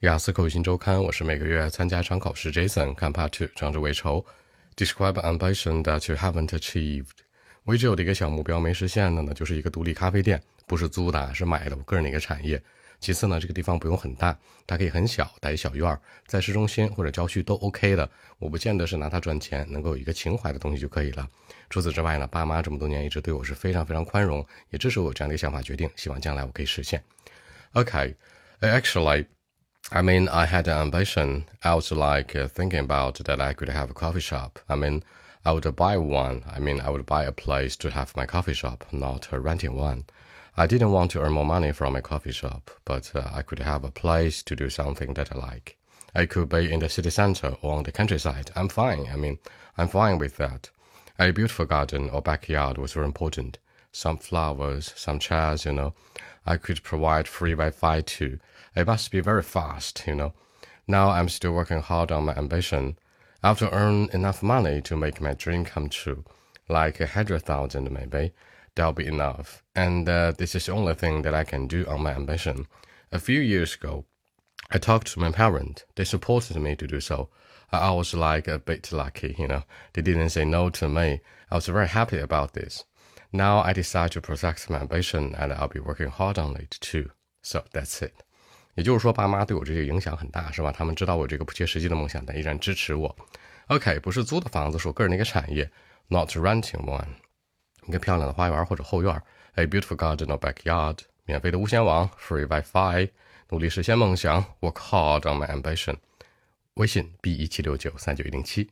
雅思口语新周刊，我是每个月参加一场考试。Jason 看 Part Two，张志为愁。Describe ambition that you haven't achieved。我一直有的一个小目标没实现的呢，就是一个独立咖啡店，不是租的，是买的，我个人的一个产业。其次呢，这个地方不用很大，它可以很小，带一小院儿，在市中心或者郊区都 OK 的。我不见得是拿它赚钱，能够有一个情怀的东西就可以了。除此之外呢，爸妈这么多年一直对我是非常非常宽容，也支持我这样的一个想法决定，希望将来我可以实现。OK，actually。I mean, I had an ambition. I was like uh, thinking about that I could have a coffee shop. I mean, I would buy one. I mean, I would buy a place to have my coffee shop, not renting one. I didn't want to earn more money from a coffee shop, but uh, I could have a place to do something that I like. I could be in the city center or on the countryside. I'm fine. I mean, I'm fine with that. A beautiful garden or backyard was very important. Some flowers, some chairs, you know. I could provide free Wi-Fi too. It must be very fast, you know. Now I'm still working hard on my ambition. I have to earn enough money to make my dream come true, like a hundred thousand maybe. That'll be enough. And uh, this is the only thing that I can do on my ambition. A few years ago, I talked to my parents. They supported me to do so. I was like a bit lucky, you know. They didn't say no to me. I was very happy about this. Now I decide to protect my ambition and I'll be working hard on it too. So that's it. 也就是说，爸妈对我这个影响很大，是吧？他们知道我这个不切实际的梦想，但依然支持我。OK，不是租的房子，是我个人的一个产业，not renting one。一个漂亮的花园或者后院，a beautiful garden or backyard，免费的无线网，free WiFi，努力实现梦想，work hard on my ambition。微信 b 一七六九三九一零七。